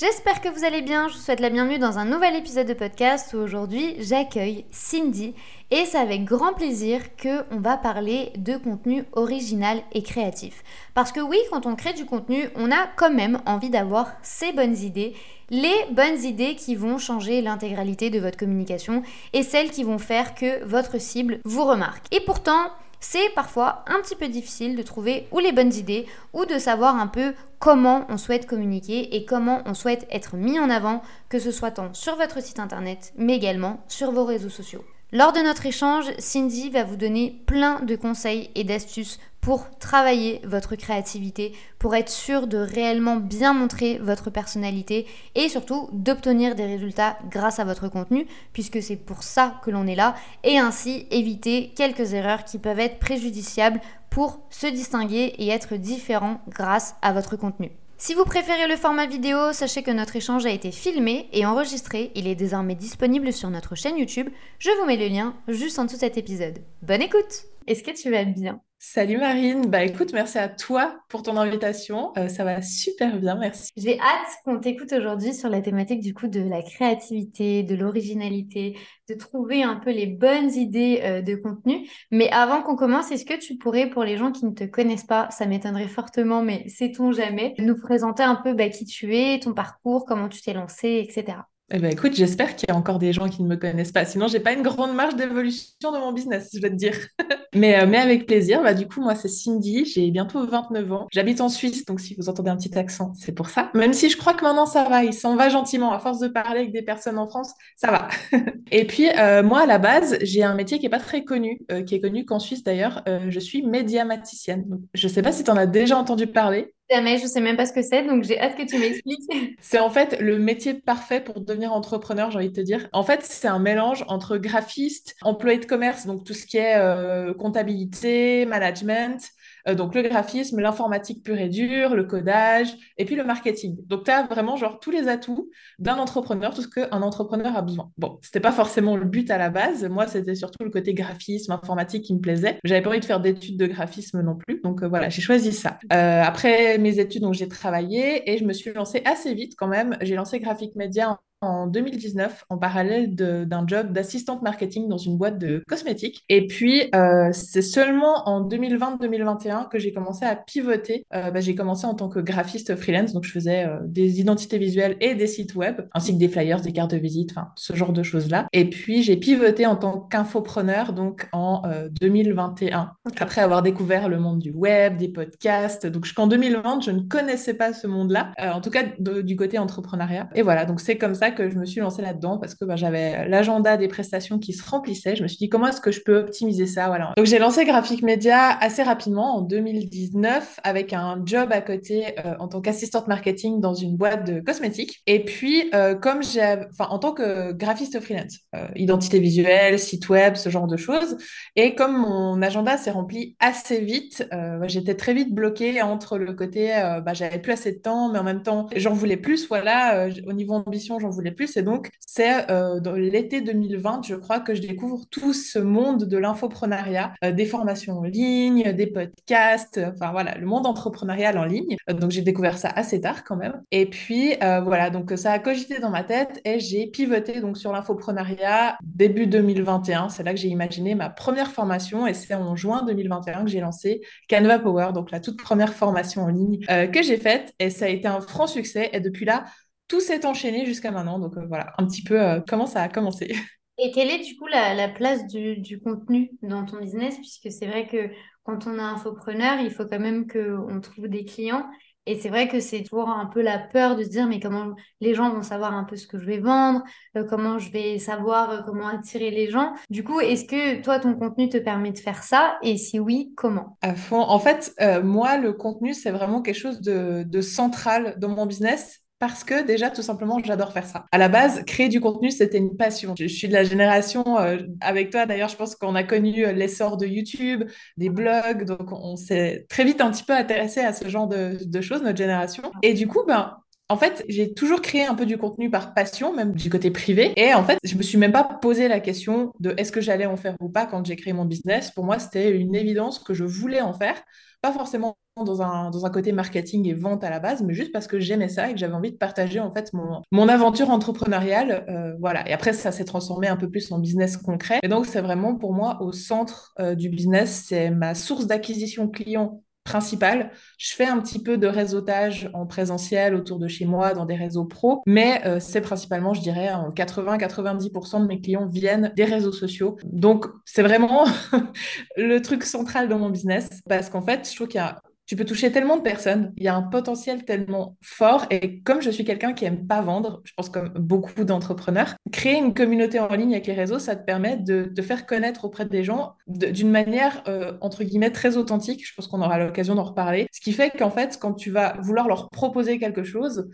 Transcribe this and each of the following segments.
J'espère que vous allez bien, je vous souhaite la bienvenue dans un nouvel épisode de podcast où aujourd'hui j'accueille Cindy et c'est avec grand plaisir que on va parler de contenu original et créatif. Parce que oui, quand on crée du contenu, on a quand même envie d'avoir ces bonnes idées, les bonnes idées qui vont changer l'intégralité de votre communication et celles qui vont faire que votre cible vous remarque. Et pourtant, c'est parfois un petit peu difficile de trouver ou les bonnes idées ou de savoir un peu comment on souhaite communiquer et comment on souhaite être mis en avant, que ce soit tant sur votre site internet mais également sur vos réseaux sociaux. Lors de notre échange, Cindy va vous donner plein de conseils et d'astuces pour travailler votre créativité, pour être sûr de réellement bien montrer votre personnalité et surtout d'obtenir des résultats grâce à votre contenu, puisque c'est pour ça que l'on est là, et ainsi éviter quelques erreurs qui peuvent être préjudiciables pour se distinguer et être différent grâce à votre contenu. Si vous préférez le format vidéo, sachez que notre échange a été filmé et enregistré. Il est désormais disponible sur notre chaîne YouTube. Je vous mets le lien juste en dessous de cet épisode. Bonne écoute Est-ce que tu vas bien? Salut Marine, bah écoute, merci à toi pour ton invitation. Euh, ça va super bien, merci. J'ai hâte qu'on t'écoute aujourd'hui sur la thématique du coup de la créativité, de l'originalité, de trouver un peu les bonnes idées euh, de contenu. Mais avant qu'on commence, est-ce que tu pourrais, pour les gens qui ne te connaissent pas, ça m'étonnerait fortement, mais sait-on jamais, nous présenter un peu bah, qui tu es, ton parcours, comment tu t'es lancé, etc. Eh ben, écoute, j'espère qu'il y a encore des gens qui ne me connaissent pas. Sinon, j'ai pas une grande marge d'évolution de mon business, je vais te dire. mais, euh, mais avec plaisir. Bah, du coup, moi, c'est Cindy. J'ai bientôt 29 ans. J'habite en Suisse, donc si vous entendez un petit accent, c'est pour ça. Même si je crois que maintenant, ça va. Il s'en va gentiment. À force de parler avec des personnes en France, ça va. Et puis, euh, moi, à la base, j'ai un métier qui est pas très connu, euh, qui est connu qu'en Suisse d'ailleurs. je suis médiamaticienne. Donc, je sais pas si tu en as déjà entendu parler. Jamais, je sais même pas ce que c'est, donc j'ai hâte que tu m'expliques. C'est en fait le métier parfait pour devenir entrepreneur, j'ai envie de te dire. En fait, c'est un mélange entre graphiste, employé de commerce, donc tout ce qui est euh, comptabilité, management, euh, donc le graphisme, l'informatique pure et dure, le codage, et puis le marketing. Donc tu as vraiment genre tous les atouts d'un entrepreneur, tout ce qu'un entrepreneur a besoin. Bon, c'était pas forcément le but à la base. Moi, c'était surtout le côté graphisme, informatique qui me plaisait. J'avais pas envie de faire d'études de graphisme non plus. Donc euh, voilà, j'ai choisi ça. Euh, après mes études, donc j'ai travaillé et je me suis lancée assez vite quand même. J'ai lancé Graphic Media en 2019 en parallèle d'un job d'assistante marketing dans une boîte de cosmétiques. Et puis, euh, c'est seulement en 2020-2021 que j'ai commencé à pivoter. Euh, bah, j'ai commencé en tant que graphiste freelance, donc je faisais euh, des identités visuelles et des sites web, ainsi que des flyers, des cartes de visite, enfin, ce genre de choses-là. Et puis, j'ai pivoté en tant qu'infopreneur, donc en 2021, après avoir découvert le monde du web, des podcasts. Donc, jusqu'en 2020, je ne connaissais pas ce monde-là, en tout cas du côté entrepreneuriat. Et voilà, donc c'est comme ça que je me suis lancée là-dedans parce que bah, j'avais l'agenda des prestations qui se remplissait. Je me suis dit comment est-ce que je peux optimiser ça. Donc j'ai lancé Graphic Media assez rapidement en 2019 avec un job à côté euh, en tant qu'assistante marketing dans une boîte de cosmétiques. Et puis euh, comme j'ai, enfin en tant que graphiste freelance, euh, identité visuelle, site web, ce genre de choses. Et comme mon agenda s'est rempli assez vite, j'étais très vite bloquée entre le côté bah, j'avais plus assez de temps, mais en même temps j'en voulais plus. Voilà, au niveau ambition j'en voulais plus. Et donc, c'est euh, dans l'été 2020, je crois, que je découvre tout ce monde de l'infoprenariat, euh, des formations en ligne, des podcasts, enfin voilà, le monde entrepreneurial en ligne. Euh, donc, j'ai découvert ça assez tard quand même. Et puis, voilà, donc ça a cogité dans ma tête et j'ai pivoté donc sur l'infoprenariat début 2021. C'est là que j'ai imaginé ma première formation et c'est en juin 2021 que j'ai lancé Canva Power, donc la toute première formation en ligne que j'ai faite et ça a été un franc succès. Et depuis là, tout s'est enchaîné jusqu'à maintenant. Donc euh, voilà, un petit peu euh, comment ça a commencé. Et quelle est du coup la, place du, contenu dans ton business? Puisque c'est vrai que quand on est infopreneur, il faut quand même qu'on trouve des clients. Et c'est vrai que c'est toujours un peu la peur de se dire, mais comment les gens vont savoir un peu ce que je vais vendre, euh, comment je vais savoir comment attirer les gens? Du coup, est-ce que toi, ton contenu te permet de faire ça? Et si oui, comment? À fond. En fait, moi, le contenu, c'est vraiment quelque chose de, de central dans mon business parce que déjà, tout simplement, j'adore faire ça. À la base, créer du contenu, c'était une passion. Je, suis de la génération, euh, avec toi d'ailleurs, je pense qu'on a connu euh, l'essor de YouTube, des blogs, donc on s'est très vite un petit peu intéressé à ce genre de, de choses, notre génération. Et du coup, ben, en fait, j'ai toujours créé un peu du contenu par passion, même du côté privé. Et en fait, je me suis même pas posé la question de est-ce que j'allais en faire ou pas quand j'ai créé mon business. Pour moi, c'était une évidence que je voulais en faire. Pas forcément dans un, dans un côté marketing et vente à la base, mais juste parce que j'aimais ça et que j'avais envie de partager en fait mon, mon aventure entrepreneuriale. Euh, voilà. Et après, ça s'est transformé un peu plus en business concret. Et donc, c'est vraiment pour moi au centre euh, du business, c'est ma source d'acquisition client principale. Je fais un petit peu de réseautage en présentiel autour de chez moi dans des réseaux pro, mais euh, c'est principalement, je dirais, 80-90% de mes clients viennent des réseaux sociaux. Donc, c'est vraiment le truc central dans mon business parce qu'en fait, je trouve qu'il y a tu peux toucher tellement de personnes, il y a un potentiel tellement fort. Et comme je suis quelqu'un qui aime pas vendre, je pense comme beaucoup d'entrepreneurs, créer une communauté en ligne avec les réseaux, ça te permet de te faire connaître auprès des gens d'une manière, euh, entre guillemets, très authentique. Je pense qu'on aura l'occasion d'en reparler. Ce qui fait qu'en fait, quand tu vas vouloir leur proposer quelque chose,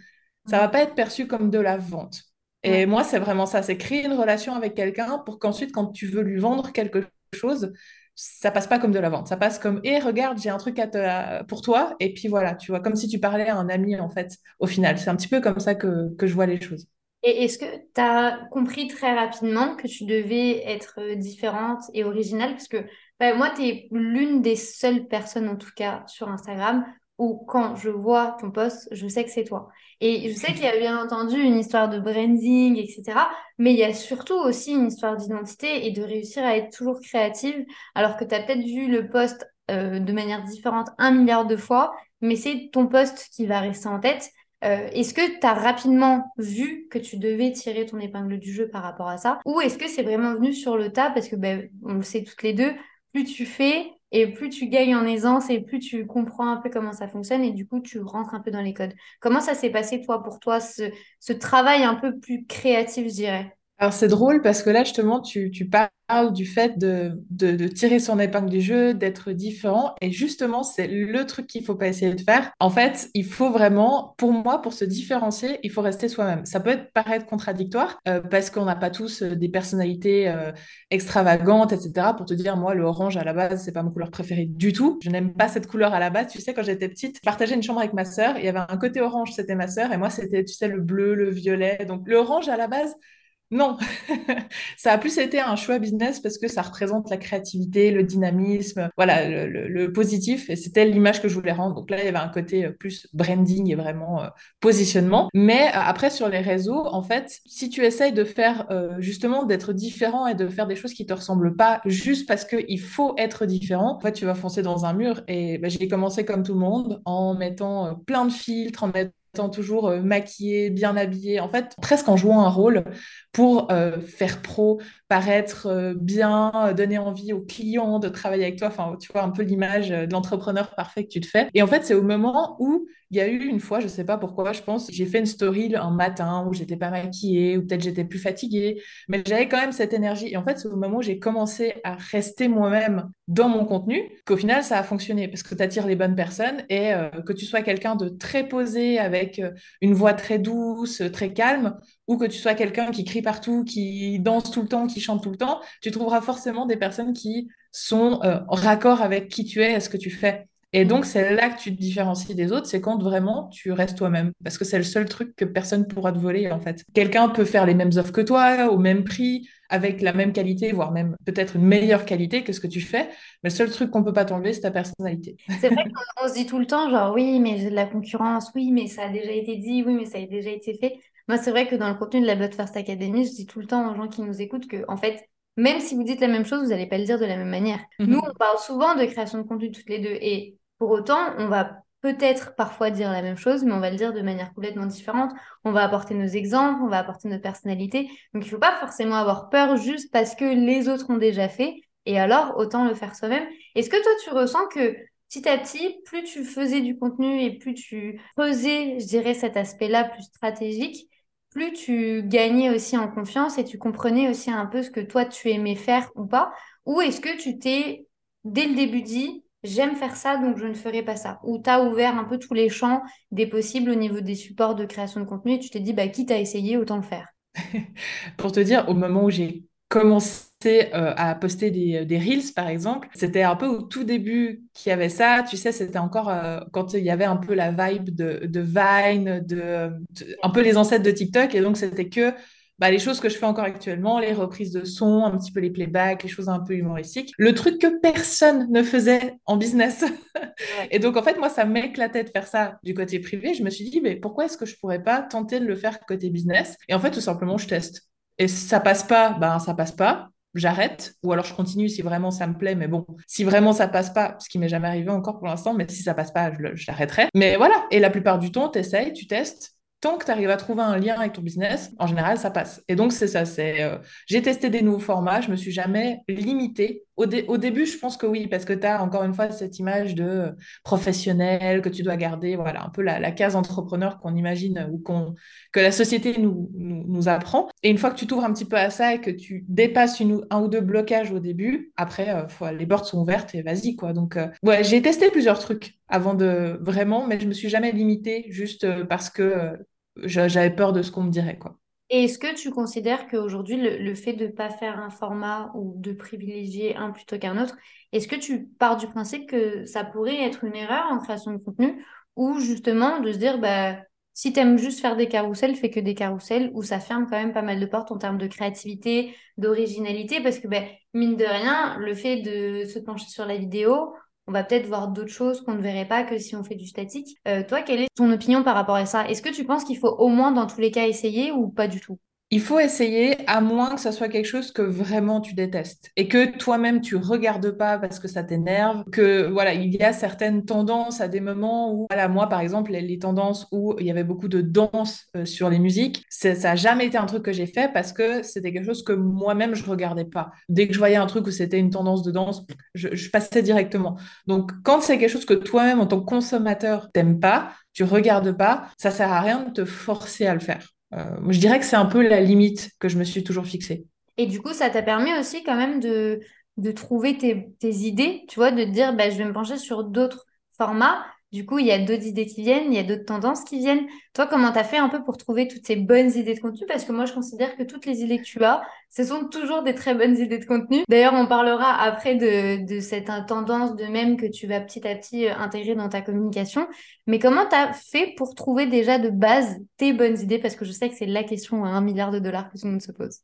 ça va pas être perçu comme de la vente. Et moi, c'est vraiment ça, c'est créer une relation avec quelqu'un pour qu'ensuite, quand tu veux lui vendre quelque chose, ça passe pas comme de la vente. Ça passe comme, et regarde, j'ai un truc à te, pour toi. Et puis voilà, tu vois, comme si tu parlais à un ami, en fait, au final. C'est un petit peu comme ça que, que je vois les choses. Et est-ce que tu as compris très rapidement que tu devais être euh, différente et originale? Parce que bah, moi, tu es l'une des seules personnes, en tout cas, sur Instagram, où quand je vois ton post, je sais que c'est toi. Et je sais qu'il y a bien entendu une histoire de branding, etc. Mais il y a surtout aussi une histoire d'identité et de réussir à être toujours créative, alors que tu as peut-être vu le post euh, de manière différente un milliard de fois, mais c'est ton post qui va rester en tête. Euh, est-ce que tu as rapidement vu que tu devais tirer ton épingle du jeu par rapport à ça? Ou est-ce que c'est vraiment venu sur le tas Parce que, ben, on le sait toutes les deux, plus tu fais, et plus tu gagnes en aisance et plus tu comprends un peu comment ça fonctionne et du coup, tu rentres un peu dans les codes. Comment ça s'est passé, toi, pour toi, ce, ce travail un peu plus créatif, je dirais? Alors c'est drôle parce que là justement tu, tu parles du fait de, de, tirer son épingle du jeu, d'être différent et justement c'est le truc qu'il faut pas essayer de faire. En fait il faut vraiment, pour moi, pour se différencier, il faut rester soi-même. Ça peut être, paraître contradictoire euh, parce qu'on n'a pas tous euh, des personnalités euh, extravagantes, etc. Pour te dire moi le orange à la base c'est pas ma couleur préférée du tout. Je n'aime pas cette couleur à la base. Tu sais quand j'étais petite, je partageais une chambre avec ma sœur. Il y avait un côté orange c'était ma sœur et moi c'était tu sais le bleu, le violet. Donc le orange à la base non, ça a plus été un choix business parce que ça représente la créativité, le dynamisme, voilà, le, positif. Et c'était l'image que je voulais rendre. Donc là, il y avait un côté euh, plus branding et vraiment euh, positionnement. Mais euh, après, sur les réseaux, en fait, si tu essayes de faire justement d'être différent et de faire des choses qui te ressemblent pas juste parce qu'il faut être différent, en fait, tu vas foncer dans un mur. Et bah, j'ai commencé comme tout le monde en mettant plein de filtres, en mettant toujours euh, maquillée, bien habillée, en fait, presque en jouant un rôle pour euh, faire pro, paraître euh, bien, donner envie aux clients de travailler avec toi. Enfin, tu vois un peu l'image de l'entrepreneur parfait que tu te fais. Et en fait, c'est au moment où il y a eu une fois, je sais pas pourquoi, je pense, j'ai fait une story un matin où j'étais pas maquillée, ou peut-être j'étais plus fatiguée, mais j'avais quand même cette énergie. Et en fait, c'est au moment où j'ai commencé à rester moi-même dans mon contenu qu'au final, ça a fonctionné parce que tu attires les bonnes personnes et que tu sois quelqu'un de très posé avec euh, une voix très douce, très calme, ou que tu sois quelqu'un qui crie partout, qui danse tout le temps, qui chante tout le temps, tu trouveras forcément des personnes qui sont euh, en raccord avec qui tu es et ce que tu fais. Et donc, c'est là que tu te différencies des autres, c'est quand vraiment tu restes toi-même. Parce que c'est le seul truc que personne pourra te voler, en fait. Quelqu'un peut faire les mêmes offres que toi, au même prix, avec la même qualité, voire même peut-être une meilleure qualité que ce que tu fais. Mais le seul truc qu'on peut pas t'enlever, c'est ta personnalité. C'est vrai qu'on se dit tout le temps, genre, oui, mais j'ai de la concurrence, oui, mais ça a déjà été dit, oui, mais ça a déjà été fait. Moi, c'est vrai que dans le contenu de la Blood First Academy, je dis tout le temps aux gens qui nous écoutent que, en fait, même si vous dites la même chose, vous n'allez pas le dire de la même manière. Mhm. Nous, on parle souvent de création de contenu toutes les deux. Et pour autant, on va peut-être parfois dire la même chose, mais on va le dire de manière complètement différente. On va apporter nos exemples, on va apporter notre personnalité. Donc, il ne faut pas forcément avoir peur juste parce que les autres ont déjà fait. Et alors, autant le faire soi-même. Est-ce que toi, tu ressens que petit à petit, plus tu faisais du contenu et plus tu faisais, je dirais, cet aspect-là plus stratégique, plus tu gagnais aussi en confiance et tu comprenais aussi un peu ce que toi, tu aimais faire ou pas? Ou est-ce que tu t'es, dès le début, dit, j'aime faire ça, donc je ne ferai pas ça. Ou tu as ouvert un peu tous les champs des possibles au niveau des supports de création de contenu et tu t'es dit, bah, quitte à essayer, autant le faire. Pour te dire, au moment où j'ai commencé euh, à poster des, des, Reels, par exemple, c'était un peu au tout début qu'il y avait ça. Tu sais, c'était encore euh, quand il y avait un peu la vibe de, de Vine, de, un peu les ancêtres de TikTok. Et donc, c'était que bah, les choses que je fais encore actuellement, les reprises de son, un petit peu les playbacks, les choses un peu humoristiques. Le truc que personne ne faisait en business. et donc, en fait, moi, ça m'éclatait de faire ça du côté privé. Je me suis dit, mais pourquoi est-ce que je pourrais pas tenter de le faire côté business? Et en fait, tout simplement, je teste. Et ça passe pas, ben ça passe pas. J'arrête, ou alors je continue si vraiment ça me plaît. Mais bon, si vraiment ça passe pas, ce qui m'est jamais arrivé encore pour l'instant, mais si ça passe pas, je l'arrêterai. Mais voilà. Et la plupart du temps, tu essayes, tu testes, tant que tu arrives à trouver un lien avec ton business, en général, ça passe. Et donc, c'est ça. C'est, euh, j'ai testé des nouveaux formats, je me suis jamais limitée. Au, au début, je pense que oui, parce que tu as encore une fois cette image de professionnel que tu dois garder, voilà, un peu la, case entrepreneur qu'on imagine ou qu'on, que la société nous, nous, apprend. Et une fois que tu t'ouvres un petit peu à ça et que tu dépasses une, un ou deux blocages au début, après, euh, les portes sont ouvertes et vas-y, quoi. Donc, euh, ouais, j'ai testé plusieurs trucs avant de vraiment, mais je me suis jamais limitée juste parce que j'avais peur de ce qu'on me dirait, quoi. Et est-ce que tu considères qu'aujourd'hui, le, fait de ne pas faire un format ou de privilégier un plutôt qu'un autre, est-ce que tu pars du principe que ça pourrait être une erreur en création de contenu ou justement de se dire, bah, si tu aimes juste faire des carousels, fais que des carousels où ça ferme quand même pas mal de portes en termes de créativité, d'originalité, parce que ben, mine de rien, le fait de se pencher sur la vidéo, on va peut-être voir d'autres choses qu'on ne verrait pas que si on fait du statique. Euh, toi, quelle est ton opinion par rapport à ça? Est-ce que tu penses qu'il faut au moins dans tous les cas essayer ou pas du tout? Il faut essayer, à moins que ça soit quelque chose que vraiment tu détestes et que toi-même tu regardes pas parce que ça t'énerve, que voilà, il y a certaines tendances à des moments où, voilà, moi par exemple, les, tendances où il y avait beaucoup de danse euh, sur les musiques, ça n'a jamais été un truc que j'ai fait parce que c'était quelque chose que moi-même je regardais pas. Dès que je voyais un truc où c'était une tendance de danse, je, passais directement. Donc quand c'est quelque chose que toi-même en tant que consommateur t'aimes pas, tu regardes pas, ça sert à rien de te forcer à le faire. Euh, je dirais que c'est un peu la limite que je me suis toujours fixée. Et du coup, ça t'a permis aussi quand même de, de trouver tes, tes, idées, tu vois, de te dire, bah, je vais me pencher sur d'autres formats du coup, il y a d'autres idées qui viennent, il y a d'autres tendances qui viennent. Toi, comment tu as fait un peu pour trouver toutes ces bonnes idées de contenu? Parce que moi, je considère que toutes les idées que tu as, ce sont toujours des très bonnes idées de contenu. D'ailleurs, on parlera après de, cette tendance de même que tu vas petit à petit euh, intégrer dans ta communication. Mais comment tu as fait pour trouver déjà de base tes bonnes idées? Parce que je sais que c'est la question à un milliard de dollars que tout le monde se pose.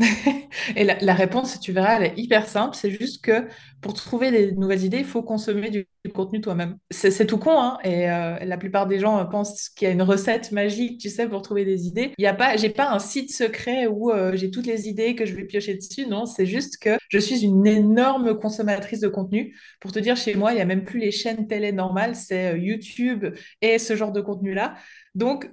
Et la, réponse, tu verras, elle est hyper simple. C'est juste que pour trouver des nouvelles idées, il faut consommer du, contenu toi-même. C'est tout con, hein Et euh, la plupart des gens pensent qu'il y a une recette magique, tu sais, pour trouver des idées. Il y a pas, j'ai pas un site secret où euh, j'ai toutes les idées que je vais piocher dessus. Non, c'est juste que je suis une énorme consommatrice de contenu. Pour te dire, chez moi, il y a même plus les chaînes télé normales, c'est euh, YouTube et ce genre de contenu-là. Donc,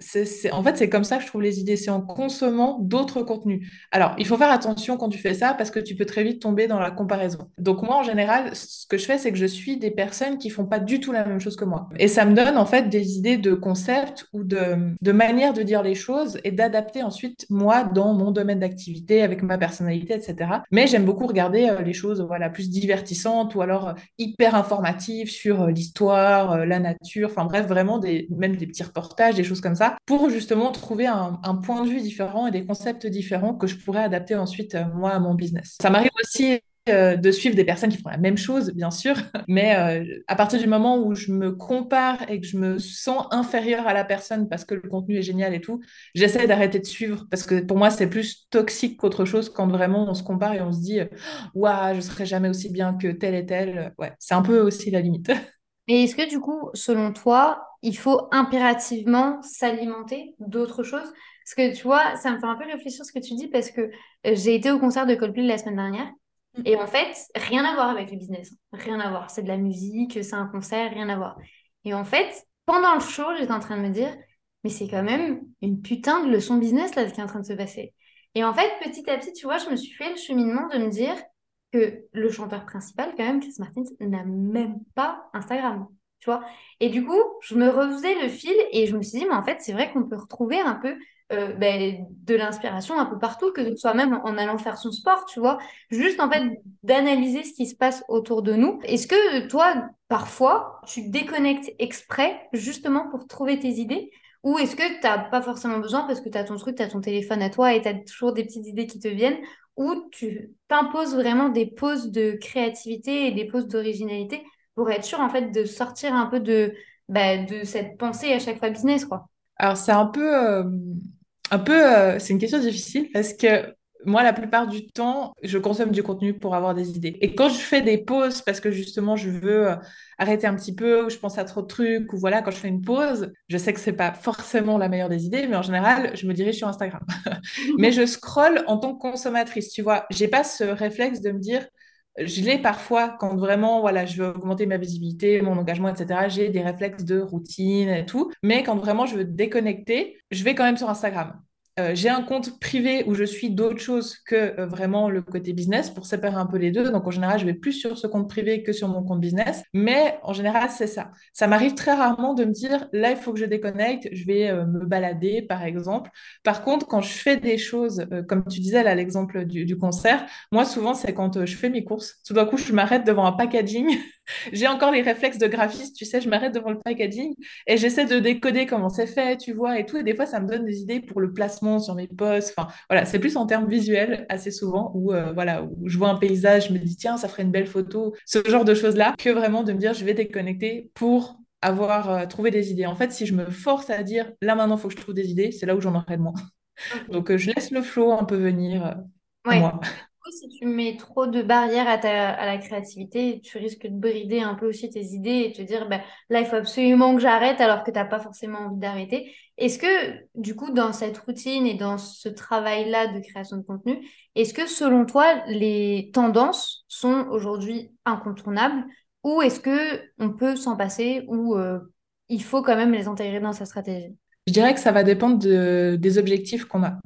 en fait, c'est comme ça que je trouve les idées, c'est en consommant d'autres contenus. Alors, il faut faire attention quand tu fais ça parce que tu peux très vite tomber dans la comparaison. Donc, moi, en général, ce que je fais, c'est que je suis des personnes qui font pas du tout la même chose que moi. Et ça me donne, en fait, des idées de concepts ou de, de manière de dire les choses et d'adapter ensuite, moi, dans mon domaine d'activité, avec ma personnalité, etc. Mais j'aime beaucoup regarder euh, les choses, voilà, plus divertissantes ou alors euh, hyper informatives sur euh, l'histoire, la nature, enfin bref, vraiment des, même des petits reportages, des choses comme ça, pour justement trouver un, point de vue différent et des concepts différents que je pourrais adapter ensuite, euh, moi, à mon business. Ça m'arrive aussi euh, de suivre des personnes qui font la même chose, bien sûr, mais euh, à partir du moment où je me compare et que je me sens inférieure à la personne parce que le contenu est génial et tout, j'essaie d'arrêter de suivre parce que pour moi, c'est plus toxique qu'autre chose quand vraiment on se compare et on se dit Waouh, je serai jamais aussi bien que tel et tel. Ouais, c'est un peu aussi la limite. Et est-ce que du coup, selon toi, il faut impérativement s'alimenter d'autres choses Parce que tu vois, ça me fait un peu réfléchir ce que tu dis parce que euh, j'ai été au concert de Coldplay la semaine dernière. Et en fait, rien à voir avec le business. Rien à voir. C'est de la musique, c'est un concert, rien à voir. Et en fait, pendant le show, j'étais en train de me dire, mais c'est quand même une putain de leçon business là qui est en train de se passer. Et en fait, petit à petit, tu vois, je me suis fait le cheminement de me dire, que le chanteur principal, quand même, Chris Martin, n'a même pas Instagram. Tu vois Et du coup, je me refaisais le fil et je me suis dit, mais en fait, c'est vrai qu'on peut retrouver un peu euh, ben, de l'inspiration un peu partout, que ce soit même en allant faire son sport, tu vois. Juste en fait d'analyser ce qui se passe autour de nous. Est-ce que toi, parfois, tu déconnectes exprès justement pour trouver tes idées? Ou est-ce que tu n'as pas forcément besoin parce que tu as ton truc, tu as ton téléphone à toi et tu as toujours des petites idées qui te viennent? Ou tu t'imposes vraiment des pauses de créativité et des pauses d'originalité pour être sûr en fait de sortir un peu de, bah, de cette pensée à chaque fois business quoi Alors c'est un peu, euh, un peu euh, c'est une question difficile parce que moi, la plupart du temps, je consomme du contenu pour avoir des idées. Et quand je fais des pauses, parce que justement, je veux euh, arrêter un petit peu, ou je pense à trop de trucs, ou voilà, quand je fais une pause, je sais que c'est pas forcément la meilleure des idées, mais en général, je me dirige sur Instagram. mais je scrolle en tant que consommatrice, tu vois. J'ai pas ce réflexe de me dire, je l'ai parfois quand vraiment, voilà, je veux augmenter ma visibilité, mon engagement, etc. J'ai des réflexes de routine et tout. Mais quand vraiment je veux déconnecter, je vais quand même sur Instagram. Euh, j'ai un compte privé où je suis d'autres choses que euh, vraiment le côté business pour séparer un peu les deux. Donc en général, je vais plus sur ce compte privé que sur mon compte business. Mais en général, c'est ça. Ça m'arrive très rarement de me dire, là, il faut que je déconnecte, je vais euh, me balader, par exemple. Par contre, quand je fais des choses, comme tu disais là, l'exemple du, du, concert, moi, souvent, c'est quand je fais mes courses. Tout d'un coup, je m'arrête devant un packaging j'ai encore les réflexes de graphiste, tu sais, je m'arrête devant le packaging et j'essaie de décoder comment c'est fait, tu vois, et tout. Et des fois, ça me donne des idées pour le placement sur mes posts. Enfin, voilà, c'est plus en termes visuels assez souvent où, euh, voilà, où je vois un paysage, je me dis, tiens, ça ferait une belle photo, ce genre de choses-là, que vraiment de me dire, je vais déconnecter pour avoir euh, trouvé des idées. En fait, si je me force à dire, là maintenant, il faut que je trouve des idées, c'est là où j'en aurai de moins. Donc, euh, je laisse le flow un peu venir. moi si tu mets trop de barrières à, la créativité, tu risques de brider un peu aussi tes idées et te dire, bah, là, il faut absolument que j'arrête alors que tu n'as pas forcément envie d'arrêter. Est-ce que, du coup, dans cette routine et dans ce travail-là de création de contenu, est-ce que, selon toi, les tendances sont aujourd'hui incontournables ou est-ce que on peut s'en passer ou euh, il faut quand même les intégrer dans sa stratégie? Je dirais que ça va dépendre de, des objectifs qu'on a.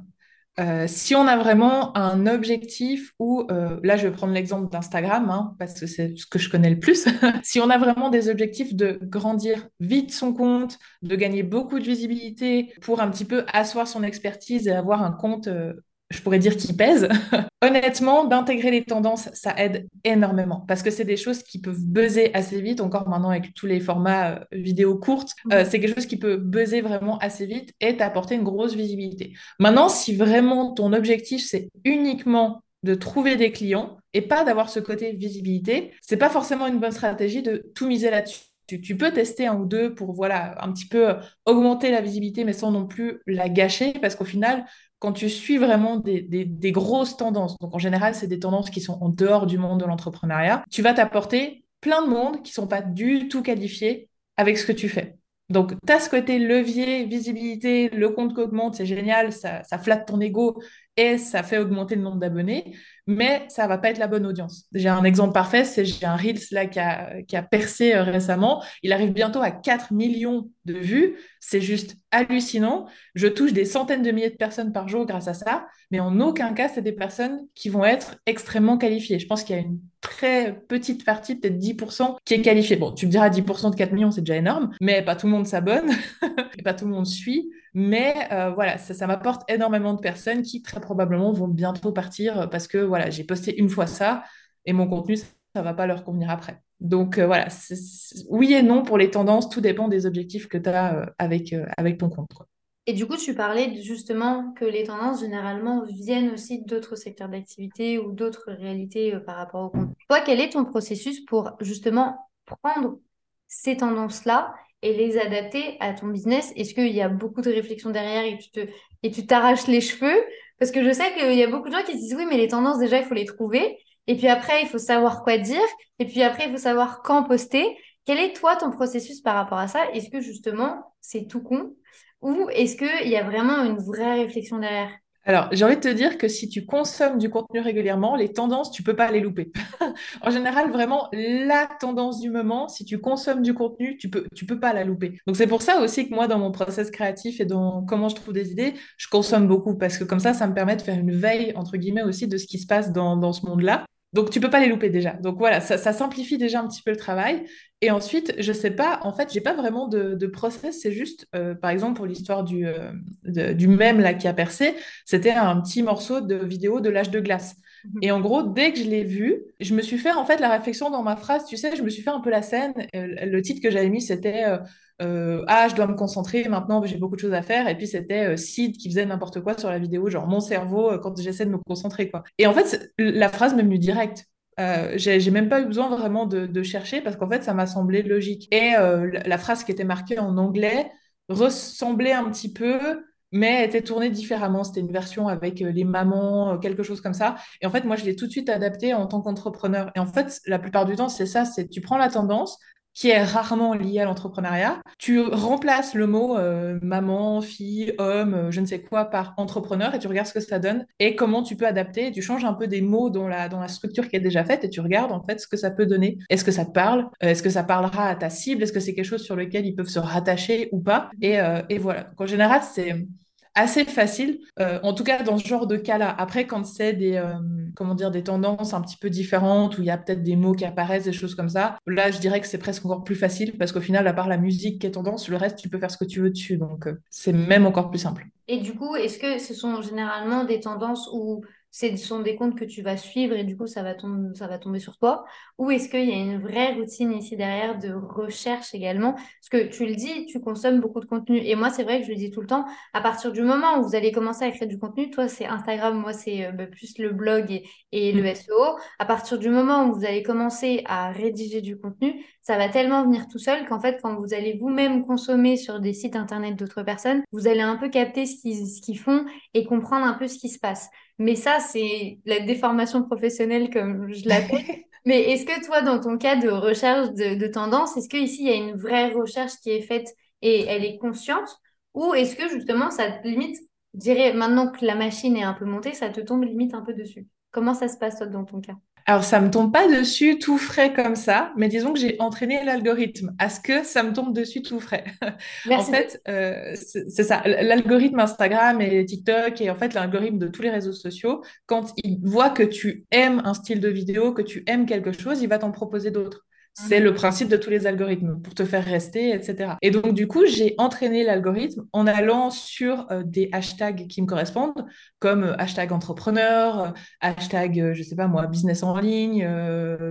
Euh, si on a vraiment un objectif où, euh, là je vais prendre l'exemple d'Instagram, hein, parce que c'est ce que je connais le plus, si on a vraiment des objectifs de grandir vite son compte, de gagner beaucoup de visibilité pour un petit peu asseoir son expertise et avoir un compte euh, je pourrais dire qui pèse. Honnêtement, d'intégrer les tendances, ça aide énormément parce que c'est des choses qui peuvent buzzer assez vite. Encore maintenant avec tous les formats euh, vidéo courtes, euh, c'est quelque chose qui peut buzzer vraiment assez vite et t'apporter une grosse visibilité. Maintenant, si vraiment ton objectif c'est uniquement de trouver des clients et pas d'avoir ce côté visibilité, c'est pas forcément une bonne stratégie de tout miser là-dessus. Tu, peux tester un ou deux pour voilà un petit peu augmenter la visibilité, mais sans non plus la gâcher, parce qu'au final, quand tu suis vraiment des, grosses tendances, donc en général, c'est des tendances qui sont en dehors du monde de l'entrepreneuriat, tu vas t'apporter plein de monde qui sont pas du tout qualifiés avec ce que tu fais. Donc, tu as ce côté levier, visibilité, le compte qui augmente, c'est génial, ça, flatte ton ego et ça fait augmenter le nombre d'abonnés mais ça va pas être la bonne audience. J'ai un exemple parfait, c'est j'ai un Reels là qui a, qui a percé euh, récemment. Il arrive bientôt à 4 millions de vues. C'est juste hallucinant. Je touche des centaines de milliers de personnes par jour grâce à ça, mais en aucun cas, c'est des personnes qui vont être extrêmement qualifiées. Je pense qu'il y a une très petite partie, peut-être 10%, qui est qualifiée. Bon, tu me diras 10% de 4 millions, c'est déjà énorme, mais pas tout le monde s'abonne et pas tout le monde suit. Mais euh, voilà, ça, m'apporte énormément de personnes qui très probablement vont bientôt partir parce que voilà, j'ai posté une fois ça et mon contenu, ça, ne va pas leur convenir après. Donc euh, voilà, oui et non pour les tendances, tout dépend des objectifs que tu as euh, avec, avec ton compte. Et du coup, tu parlais justement que les tendances, généralement, viennent aussi d'autres secteurs d'activité ou d'autres réalités par rapport au compte. Toi, quel est ton processus pour justement prendre ces tendances-là et les adapter à ton business? Est-ce qu'il y a beaucoup de réflexion derrière et tu te et tu t'arraches les cheveux? Parce que je sais qu'il y a beaucoup de gens qui disent oui, mais les tendances déjà il faut les trouver et puis après il faut savoir quoi dire et puis après il faut savoir quand poster. Quel est toi ton processus par rapport à ça? Est-ce que justement c'est tout con? Ou est-ce qu'il y a vraiment une vraie réflexion derrière? Alors, j'ai envie de te dire que si tu consommes du contenu régulièrement, les tendances, tu peux pas les louper. en général, vraiment, la tendance du moment, si tu consommes du contenu, tu peux, tu peux pas la louper. Donc, c'est pour ça aussi que moi, dans mon process créatif et dans comment je trouve des idées, je consomme beaucoup parce que comme ça, ça me permet de faire une veille, entre guillemets, aussi de ce qui se passe dans, dans ce monde-là. Donc, tu peux pas les louper déjà. Donc, voilà, ça, simplifie déjà un petit peu le travail. Et ensuite, je sais pas, en fait, j'ai pas vraiment de, de process. C'est juste, euh, par exemple, pour l'histoire du, euh, du mème là qui a percé, c'était un petit morceau de vidéo de l'âge de glace. Et en gros, dès que je l'ai vu, je me suis fait en fait la réflexion dans ma phrase, tu sais, je me suis fait un peu la scène. le titre que j'avais mis, c'était Ah, je dois me concentrer maintenant, j'ai beaucoup de choses à faire. Et puis c'était Sid qui faisait n'importe quoi sur la vidéo, genre mon cerveau quand j'essaie de me concentrer. quoi. Et en fait, la phrase m'est venue direct. Euh, j'ai même pas eu besoin vraiment de, chercher parce qu'en fait, ça m'a semblé logique. Et euh, la, phrase qui était marquée en anglais ressemblait un petit peu, mais était tournée différemment. C'était une version avec euh, les mamans, quelque chose comme ça. Et en fait, moi, je l'ai tout de suite adapté en tant qu'entrepreneur. Et en fait, la plupart du temps, c'est ça, c'est tu prends la tendance, qui est rarement lié à l'entrepreneuriat. Tu remplaces le mot euh, maman, fille, homme, euh, je ne sais quoi par entrepreneur et tu regardes ce que ça donne et comment tu peux adapter. Tu changes un peu des mots dans la, dans la structure qui est déjà faite et tu regardes en fait ce que ça peut donner. Est-ce que ça te parle? Euh, Est-ce que ça parlera à ta cible? Est-ce que c'est quelque chose sur lequel ils peuvent se rattacher ou pas? Et, et voilà. en général, c'est assez facile, euh, en tout cas dans ce genre de cas-là. Après, quand c'est des, euh, comment dire, des tendances un petit peu différentes, où il y a peut-être des mots qui apparaissent, des choses comme ça, là, je dirais que c'est presque encore plus facile, parce qu'au final, à part la musique qui est tendance, le reste, tu peux faire ce que tu veux dessus. Donc, euh, c'est même encore plus simple. Et du coup, est-ce que ce sont généralement des tendances où ce sont des comptes que tu vas suivre et du coup ça va, tomber, ça va tomber sur toi Ou est-ce qu'il y a une vraie routine ici derrière de recherche également? Parce que tu le dis, tu consommes beaucoup de contenu. Et moi, c'est vrai que je le dis tout le temps, à partir du moment où vous allez commencer à créer du contenu, toi c'est Instagram, moi c'est euh, bah, plus le blog et, et le mm. SEO. À partir du moment où vous allez commencer à rédiger du contenu, ça va tellement venir tout seul qu'en fait, quand vous allez vous-même consommer sur des sites internet d'autres personnes, vous allez un peu capter ce qu'ils font et comprendre un peu ce qui se passe. Mais ça, c'est la déformation professionnelle, comme je l'appelle. Mais est-ce que toi, dans ton cas de recherche de, tendance, est-ce qu'ici, il y a une vraie recherche qui est faite et elle est consciente? Ou est-ce que justement, ça te limite, je dirais, maintenant que la machine est un peu montée, ça te tombe limite un peu dessus? Comment ça se passe, toi, dans ton cas? Alors, ça me tombe pas dessus tout frais comme ça, mais disons que j'ai entraîné l'algorithme à ce que ça me tombe dessus tout frais? en fait, euh, c'est ça. L'algorithme Instagram et TikTok et en fait l'algorithme de tous les réseaux sociaux, quand il voit que tu aimes un style de vidéo, que tu aimes quelque chose, il va t'en proposer d'autres. C'est le principe de tous les algorithmes pour te faire rester, etc. Et donc, du coup, j'ai entraîné l'algorithme en allant sur euh, des hashtags qui me correspondent, comme euh, hashtag entrepreneur, euh, hashtag, je sais pas moi, business en ligne,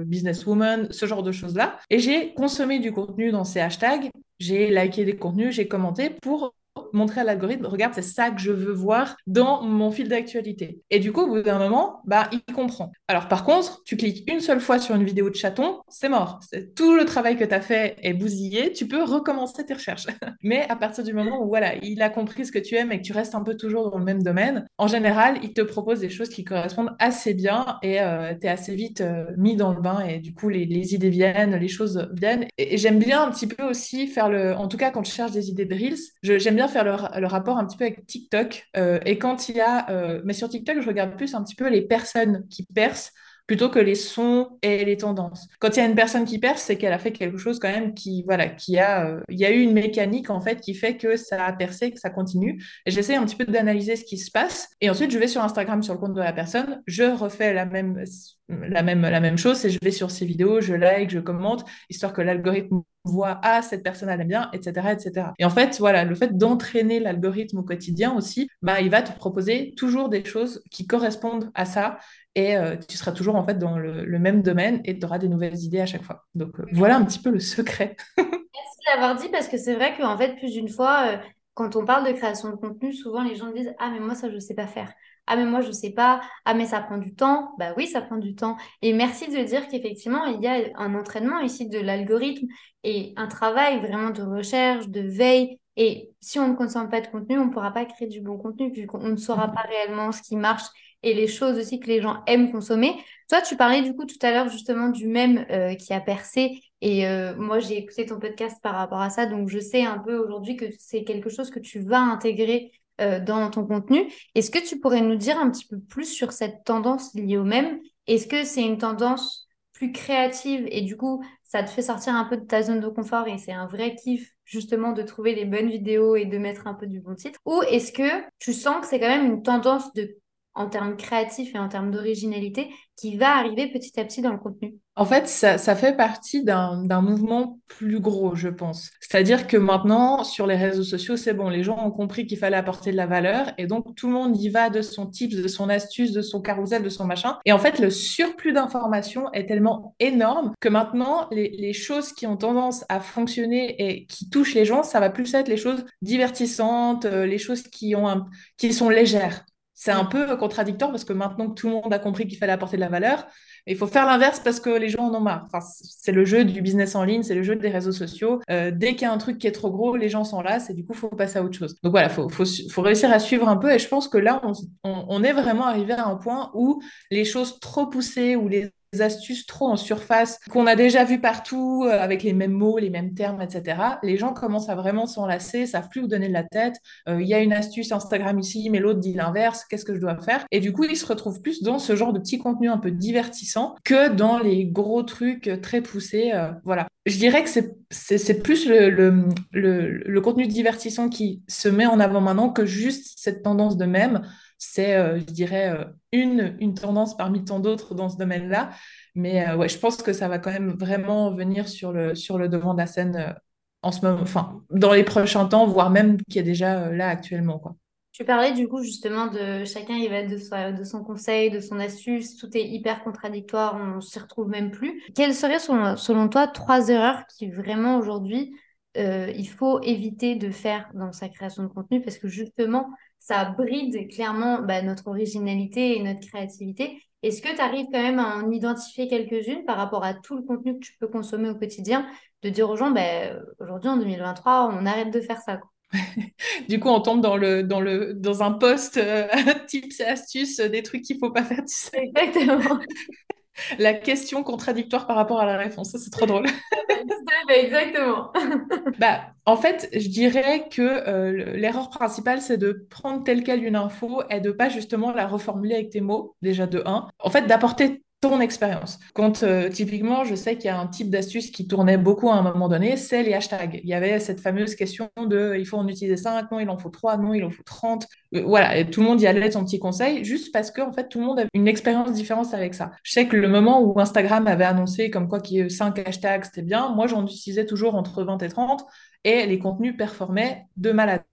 businesswoman, ce genre de choses-là. Et j'ai consommé du contenu dans ces hashtags, j'ai liké des contenus, j'ai commenté pour montrer à l'algorithme, regarde, c'est ça que je veux voir dans mon fil d'actualité. Et du coup, au bout d'un moment, bah, il comprend. Alors par contre, tu cliques une seule fois sur une vidéo de chaton, c'est mort. Tout le travail que tu as fait est bousillé, tu peux recommencer tes recherches. Mais à partir du moment où voilà, il a compris ce que tu aimes et que tu restes un peu toujours dans le même domaine, en général, il te propose des choses qui correspondent assez bien et euh, tu es assez vite euh, mis dans le bain et du coup, les, idées viennent, les choses viennent. Et, j'aime bien un petit peu aussi faire le... En tout cas, quand je cherche des idées de Reels, j'aime bien faire le, rapport un petit peu avec TikTok. Euh, et quand il y a, euh, mais sur TikTok, je regarde plus un petit peu les personnes qui percent plutôt que les sons et les tendances. Quand il y a une personne qui perce, c'est qu'elle a fait quelque chose quand même qui, voilà, qui a, euh, il y a eu une mécanique en fait qui fait que ça a percé, que ça continue. Et j'essaie un petit peu d'analyser ce qui se passe. Et ensuite, je vais sur Instagram sur le compte de la personne, je refais la même, la même, la même chose et je vais sur ses vidéos, je like, je commente, histoire que l'algorithme voit ah cette personne elle aime bien etc etc et en fait voilà le fait d'entraîner l'algorithme au quotidien aussi bah il va te proposer toujours des choses qui correspondent à ça et euh, tu seras toujours en fait dans le, même domaine et tu auras des nouvelles idées à chaque fois. Donc euh, voilà un petit peu le secret. Merci d'avoir dit parce que c'est vrai qu'en fait plus d'une fois euh, quand on parle de création de contenu souvent les gens disent ah mais moi ça je sais pas faire ah mais moi je sais pas, ah mais ça prend du temps, bah oui ça prend du temps. Et merci de dire qu'effectivement il y a un entraînement ici de l'algorithme et un travail vraiment de recherche, de veille. Et si on ne consomme pas de contenu, on ne pourra pas créer du bon contenu puisqu'on ne saura pas réellement ce qui marche et les choses aussi que les gens aiment consommer. Toi, tu parlais du coup tout à l'heure justement du même euh, qui a percé et euh, moi j'ai écouté ton podcast par rapport à ça, donc je sais un peu aujourd'hui que c'est quelque chose que tu vas intégrer euh, dans ton contenu. Est-ce que tu pourrais nous dire un petit peu plus sur cette tendance liée au même? Est-ce que c'est une tendance plus créative et du coup, ça te fait sortir un peu de ta zone de confort et c'est un vrai kiff justement de trouver les bonnes vidéos et de mettre un peu du bon titre? Ou est-ce que tu sens que c'est quand même une tendance de en termes créatifs et en termes d'originalité qui va arriver petit à petit dans le contenu En fait, ça, fait partie d'un mouvement plus gros, je pense. C'est-à-dire que maintenant, sur les réseaux sociaux, c'est bon, les gens ont compris qu'il fallait apporter de la valeur et donc tout le monde y va de son tips, de son astuce, de son carrousel, de son machin. Et en fait, le surplus d'informations est tellement énorme que maintenant, les, les choses qui ont tendance à fonctionner et qui touchent les gens, ça va plus être les choses divertissantes, euh, les choses qui, ont qui sont légères. C'est un peu contradictoire parce que maintenant que tout le monde a compris qu'il fallait apporter de la valeur, il faut faire l'inverse parce que les gens en ont marre. Enfin, c'est le jeu du business en ligne, c'est le jeu des réseaux sociaux. Euh, dès qu'il y a un truc qui est trop gros, les gens sont là, c'est du coup, il faut passer à autre chose. Donc voilà, il faut, faut, faut, réussir à suivre un peu. Et je pense que là, on, on, on est vraiment arrivé à un point où les choses trop poussées, ou les astuces trop en surface qu'on a déjà vu partout euh, avec les mêmes mots, les mêmes termes, etc. Les gens commencent à vraiment s'enlacer, savent plus où donner de la tête. Euh, il y a une astuce Instagram ici, mais l'autre dit l'inverse. Qu'est-ce que je dois faire? Et du coup, ils se retrouvent plus dans ce genre de petits contenus un peu divertissants que dans les gros trucs très poussés. Euh, voilà. Je dirais que c'est plus le, le, le, le contenu divertissant qui se met en avant maintenant que juste cette tendance de même c'est, euh, je dirais, euh, une, une tendance parmi tant d'autres dans ce domaine-là. Mais euh, ouais, je pense que ça va quand même vraiment venir sur le, sur le devant de la scène en ce moment, enfin, dans les prochains temps, voire même qui est déjà là actuellement. Quoi. Tu parlais du coup justement de chacun il va de, de son conseil, de son astuce, tout est hyper contradictoire, on s'y retrouve même plus. Quelles seraient selon toi trois erreurs qui vraiment aujourd'hui il faut éviter de faire dans sa création de contenu? Parce que justement ça bride clairement bah, notre originalité et notre créativité. Est-ce que tu arrives quand même à en identifier quelques-unes par rapport à tout le contenu que tu peux consommer au quotidien, de dire aux gens, bah, aujourd'hui en 2023, on arrête de faire ça du coup, on tombe dans, le, dans, le, dans un post euh, tips et astuces, des trucs qu'il ne faut pas faire, tu sais. Exactement. la question contradictoire par rapport à la réponse. Ça, c'est trop drôle. Exactement. bah, en fait, je dirais que euh, l'erreur principale, c'est de prendre telle quelle une info et de pas justement la reformuler avec tes mots, déjà de 1. En fait, d'apporter ton expérience. Quand euh, typiquement, je sais qu'il y a un type d'astuce qui tournait beaucoup à un moment donné, c'est les hashtags. Il y avait cette fameuse question de il faut en utiliser 5, non, il en faut 3, non, il en faut 30. Euh, voilà, et tout le monde y allait son petit conseil, juste parce que en fait, tout le monde avait une expérience différente avec ça. Je sais que le moment où Instagram avait annoncé comme quoi qu'il y ait 5 hashtags, c'était bien, moi j'en utilisais toujours entre 20 et 30, et les contenus performaient de malade.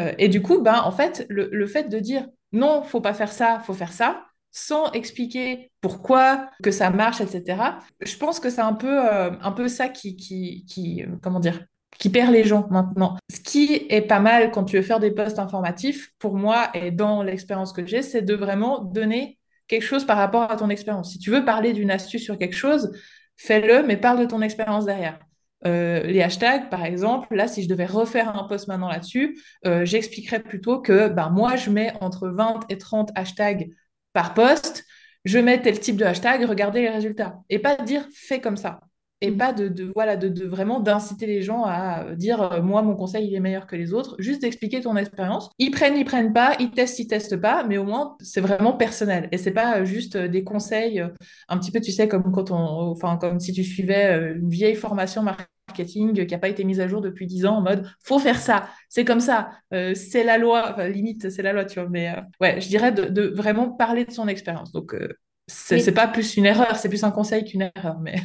Euh, et du coup, ben, en fait, le, le fait de dire non, faut pas faire ça, faut faire ça, sans expliquer pourquoi, que ça marche, etc. Je pense que c'est un peu, euh, un peu ça qui, qui, qui, euh, comment dire, qui perd les gens maintenant. Ce qui est pas mal quand tu veux faire des posts informatifs, pour moi et dans l'expérience que j'ai, c'est de vraiment donner quelque chose par rapport à ton expérience. Si tu veux parler d'une astuce sur quelque chose, fais-le, mais parle de ton expérience derrière. Euh, les hashtags, par exemple, là, si je devais refaire un post maintenant là-dessus, j'expliquerais plutôt que ben, moi, je mets entre 20 et 30 hashtags par poste, je mets tel type de hashtag, regardez les résultats. Et pas dire fais comme ça. Et mm. pas de, voilà, de, vraiment d'inciter les gens à dire euh, moi, mon conseil, il est meilleur que les autres. Juste d'expliquer ton expérience. Ils prennent, ils prennent pas, ils testent, ils testent pas, mais au moins, c'est vraiment personnel. Et c'est pas juste des conseils, euh, un petit peu, tu sais, comme quand on, enfin, comme si tu suivais euh, une vieille formation marketing marketing qui n'a pas été mise à jour depuis 10 ans en mode faut faire ça, c'est comme ça, euh, c'est la loi, enfin, limite c'est la loi, tu vois. Mais euh, ouais, je dirais de, vraiment parler de son expérience. Donc euh, c'est pas plus une erreur, c'est plus un conseil qu'une erreur. Mais...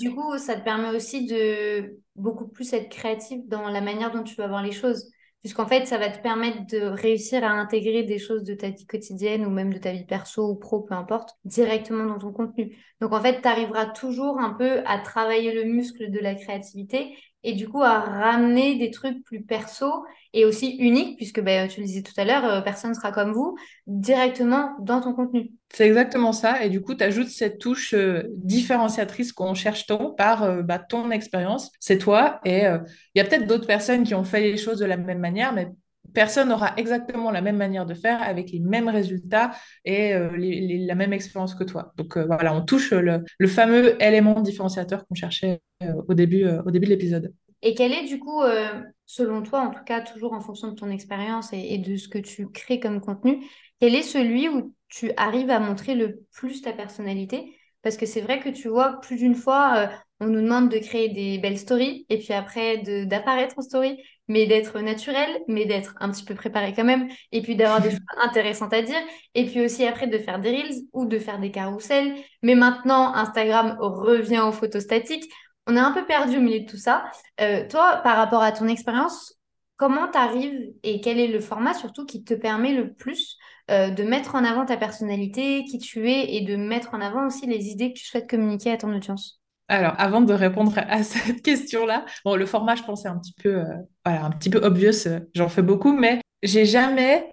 du coup, ça te permet aussi de beaucoup plus être créatif dans la manière dont tu vas voir les choses puisqu'en fait, ça va te permettre de réussir à intégrer des choses de ta vie quotidienne ou même de ta vie perso ou pro, peu importe, directement dans ton contenu. Donc en fait, tu arriveras toujours un peu à travailler le muscle de la créativité et du coup à ramener des trucs plus perso et aussi uniques, puisque ben, tu le disais tout à l'heure, euh, personne ne sera comme vous, directement dans ton contenu. C'est exactement ça. Et du coup, tu ajoutes cette touche euh, différenciatrice qu'on cherche tant par euh, bah, ton expérience. C'est toi. Et il y a peut-être d'autres personnes qui ont fait les choses de la même manière, mais personne n'aura exactement la même manière de faire avec les mêmes résultats et la même expérience que toi. Donc voilà, on touche le, le fameux élément différenciateur qu'on cherchait au, début, de l'épisode. Et quel est du coup, euh, selon toi, en tout cas toujours en fonction de ton expérience et, de ce que tu crées comme contenu, quel est celui où tu arrives à montrer le plus ta personnalité Parce que c'est vrai que tu vois, plus d'une fois, euh, on nous demande de créer des belles stories et puis après d'apparaître en story. mais d'être naturel, mais d'être un petit peu préparé quand même, et puis d'avoir des choses intéressantes à dire, et puis aussi après de faire des reels ou de faire des carousels. Mais maintenant, Instagram revient aux photos statiques. On est un peu perdu au milieu de tout ça. Euh, toi, par rapport à ton expérience, comment tu arrives et quel est le format surtout qui te permet le plus euh, de mettre en avant ta personnalité, qui tu es, et de mettre en avant aussi les idées que tu souhaites communiquer à ton audience alors, avant de répondre à cette question-là, bon, le format, je pense, est un petit peu, euh, voilà, un petit peu obvious. Euh, j'en fais beaucoup, mais j'ai jamais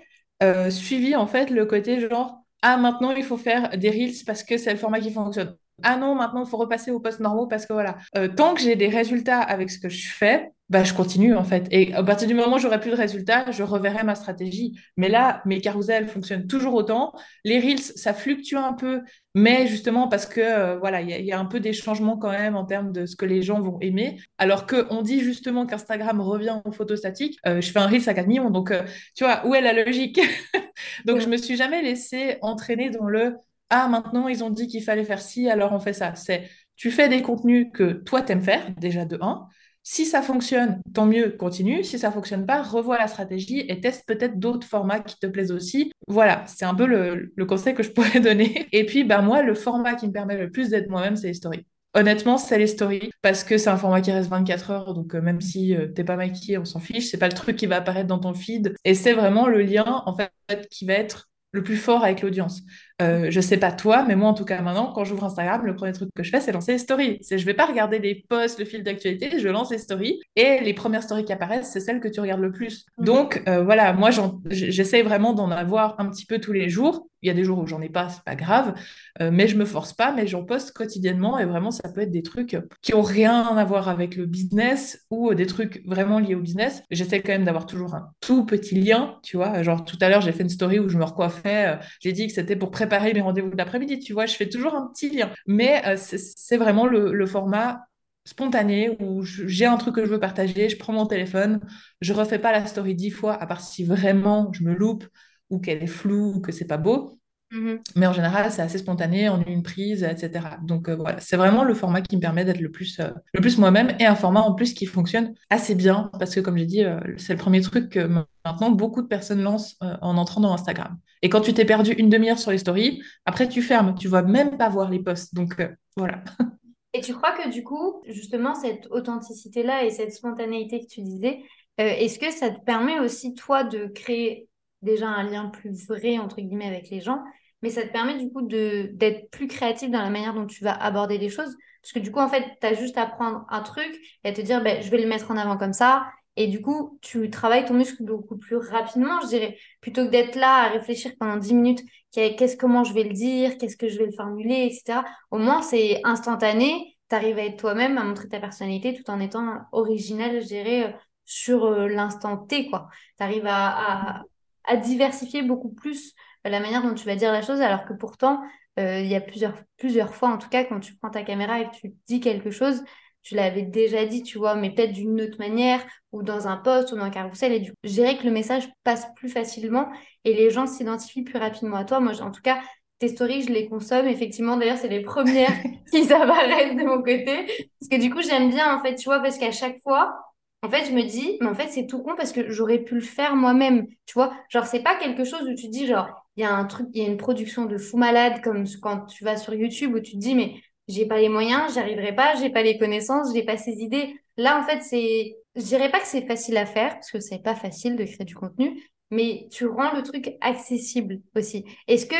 suivi en fait le côté genre ah maintenant il faut faire des reels parce que c'est le format qui fonctionne. Ah non, maintenant il faut repasser aux posts normaux parce que voilà. tant que j'ai des résultats avec ce que je fais, bah, je continue en fait. Et à partir du moment où j'aurai plus de résultats, je reverrai ma stratégie. Mais là, mes carousels fonctionnent toujours autant. Les reels, ça fluctue un peu, mais justement parce que euh, voilà, il y, a un peu des changements quand même en termes de ce que les gens vont aimer. Alors qu'on dit justement qu'Instagram revient aux photos statiques. Euh, je fais un reels à 4 millions, donc euh, tu vois, où est la logique? Donc je me suis jamais laissée entraîner dans le ah maintenant ils ont dit qu'il fallait faire ci, alors on fait ça. C'est tu fais des contenus que toi t'aimes faire déjà de 1 si ça fonctionne, tant mieux, continue. Si ça fonctionne pas, revois la stratégie et teste peut-être d'autres formats qui te plaisent aussi. Voilà, c'est un peu le, conseil que je pourrais donner. Et puis, ben moi, le format qui me permet le plus d'être moi-même, c'est les stories. Honnêtement, c'est les stories parce que c'est un format qui reste 24 heures. Donc, euh, même si euh, t'es pas maquillé, on s'en fiche. C'est pas le truc qui va apparaître dans ton feed. Et c'est vraiment le lien, en fait, qui va être le plus fort avec l'audience. Euh, je sais pas toi, mais moi en tout cas maintenant, quand j'ouvre Instagram, le premier truc que je fais, c'est lancer les stories. C'est je vais pas regarder les posts, le fil d'actualité, je lance les stories et les premières stories qui apparaissent, c'est celles que tu regardes le plus. Mhm. Donc euh, voilà, moi j'essaie vraiment d'en avoir un petit peu tous les jours. Il y a des jours où j'en ai pas, c'est pas grave, euh, mais je me force pas, mais j'en poste quotidiennement et vraiment ça peut être des trucs qui ont rien à voir avec le business ou des trucs vraiment liés au business. J'essaie quand même d'avoir toujours un tout petit lien, tu vois. Genre tout à l'heure j'ai fait une story où je me recoiffais, j'ai dit que c'était pour préparer préparer mes rendez-vous de l'après-midi, tu vois, je fais toujours un petit lien. Mais euh, c'est vraiment le, format spontané où j'ai un truc que je veux partager, je prends mon téléphone, je refais pas la story dix fois, à part si vraiment je me loupe ou qu'elle est floue ou que c'est pas beau. Mm-hmm. Mais en général, c'est assez spontané, en une prise, etc. Donc euh, voilà, c'est vraiment le format qui me permet d'être le plus, euh, le plus moi-même et un format en plus qui fonctionne assez bien parce que, comme j'ai dit, c'est le premier truc que maintenant beaucoup de personnes lancent en entrant dans Instagram. Et quand tu t'es perdu une demi-heure sur les stories, après tu fermes, tu vas même pas voir les posts. Donc euh, voilà. Et tu crois que du coup, justement, cette authenticité-là et cette spontanéité que tu disais, euh, est-ce que ça te permet aussi, toi, de créer déjà un lien plus vrai, entre guillemets, avec les gens, mais ça te permet du coup d'être plus créatif dans la manière dont tu vas aborder les choses. Parce que du coup, en fait, tu as juste à prendre un truc et à te dire, ben, je vais le mettre en avant comme ça, et du coup, tu travailles ton muscle beaucoup plus rapidement, je dirais, plutôt que d'être là à réfléchir pendant 10 minutes, qu'est-ce, comment je vais le dire, qu'est-ce que je vais le formuler, etc. Au moins, c'est instantané, tu arrives à être toi-même, à montrer ta personnalité tout en étant original, je dirais, sur euh, l'instant T, quoi. Tu arrives à, diversifier beaucoup plus euh, la manière dont tu vas dire la chose, alors que pourtant, euh, il y a plusieurs, plusieurs fois, en tout cas, quand tu prends ta caméra et que tu dis quelque chose, tu l'avais déjà dit, tu vois, mais peut-être d'une autre manière, ou dans un post, ou dans un carrousel, et du coup, dirais que le message passe plus facilement et les gens s'identifient plus rapidement à toi. Moi, en tout cas, tes stories, je les consomme. Effectivement, d'ailleurs, c'est les premières qui apparaissent de mon côté. Parce que du coup, j'aime bien, en fait, tu vois, parce qu'à chaque fois, en fait, je me dis, mais en fait, c'est tout con parce que j'aurais pu le faire moi-même. Tu vois, genre, c'est pas quelque chose où tu dis, genre, il y a un truc, il y a une production de fou malade, comme quand tu vas sur YouTube où tu te dis, mais j'ai pas les moyens, j'arriverai pas, j'ai pas les connaissances, j'ai pas ces idées. Là, en fait, c'est, je dirais pas que c'est facile à faire parce que c'est pas facile de créer du contenu, mais tu rends le truc accessible aussi. Est-ce que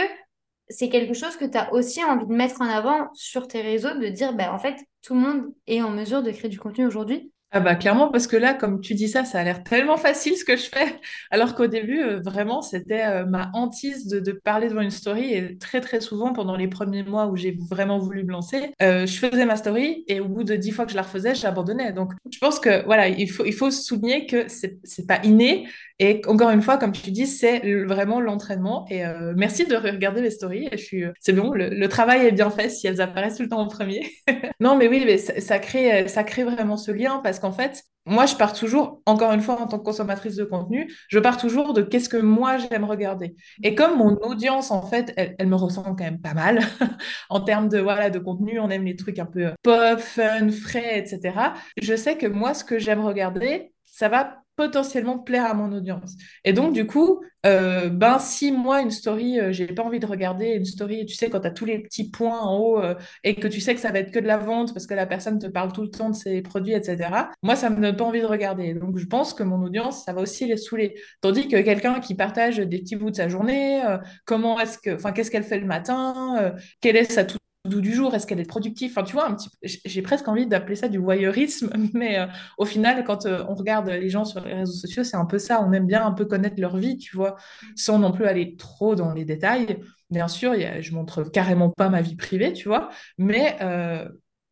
c'est quelque chose que tu as aussi envie de mettre en avant sur tes réseaux, de dire, ben, en fait, tout le monde est en mesure de créer du contenu aujourd'hui? Ah bah clairement parce que là comme tu dis ça ça a l'air tellement facile ce que je fais. Alors qu'au début euh, vraiment c'était euh, ma hantise de, parler devant une story. Et très très souvent pendant les premiers mois où j'ai vraiment voulu me lancer euh, je faisais ma story et au bout de dix fois que je la refaisais j'abandonnais donc je pense que voilà il faut il faut souligner que c'est c'est pas inné et encore une fois comme tu dis c'est vraiment l'entraînement et merci de regarder mes stories suis c'est bon le, travail est bien fait si elles apparaissent tout le temps en premier non mais oui mais ça, crée ça crée vraiment ce lien parce qu'en fait, moi, je pars toujours, encore une fois, en tant que consommatrice de contenu, je pars toujours de qu'est-ce que moi j'aime regarder. Et comme mon audience, en fait, elle, me ressemble quand même pas mal en termes de, voilà, de contenu, on aime les trucs un peu pop, fun, frais, etc. Je sais que moi, ce que j'aime regarder, ça va potentiellement plaire à mon audience. Et donc, du coup, euh, ben, si moi, une story, euh, j'ai pas envie de regarder une story, tu sais, quand tu as tous les petits points en haut euh, et que tu sais que ça va être que de la vente parce que la personne te parle tout le temps de ses produits, etc., moi, ça me donne pas envie de regarder. Donc, je pense que mon audience, ça va aussi les saouler. Tandis que quelqu'un qui partage des petits bouts de sa journée, comment est-ce que, enfin, qu'est-ce qu'elle fait le matin, quelle est sa toute du jour Est-ce qu'elle est productive? J'ai presque envie d'appeler ça du voyeurisme, mais euh, au final, quand euh, on regarde les gens sur les réseaux sociaux, c'est un peu ça. On aime bien un peu connaître leur vie, tu vois, sans non plus aller trop dans les détails. Bien sûr, je montre carrément pas ma vie privée, tu vois, mais euh...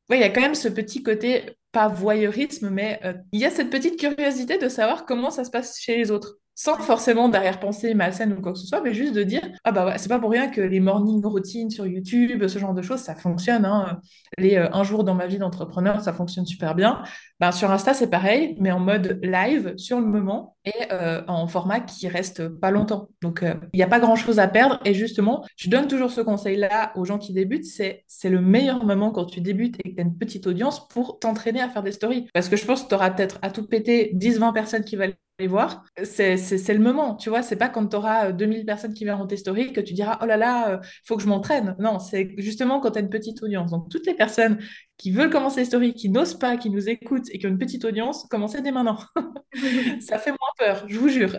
il y a quand même ce petit côté, pas voyeurisme, mais il y a cette petite curiosité de savoir comment ça se passe chez les autres sans forcément derrière-penser malsaine ou quoi que ce soit, mais juste de dire ah bah ouais, c'est pas pour rien que les morning routines sur YouTube, ce genre de choses, ça fonctionne. Hein. Les euh, un jour dans ma vie d'entrepreneur, ça fonctionne super bien. Ben, sur Insta, c'est pareil, mais en mode live sur le moment et euh, en format qui reste pas longtemps. Donc euh, il n'y a pas grand-chose à perdre. Et justement, je donne toujours ce conseil-là aux gens qui débutent, c'est c'est le meilleur moment quand tu débutes et que tu as une petite audience pour t'entraîner à faire des stories. Parce que je pense que tu auras peut-être à tout péter 10-20 personnes qui veulent les voir, c'est le moment, tu vois, c'est pas quand tu auras 2000 personnes qui verront tes stories que tu diras, oh là là, il euh, faut que je m'entraîne. Non, c'est justement quand tu as une petite audience. Donc, toutes les personnes qui veulent commencer les stories, qui n'osent pas, qui nous écoutent et qui ont une petite audience, commencez dès maintenant. Ça fait moins peur, je vous jure.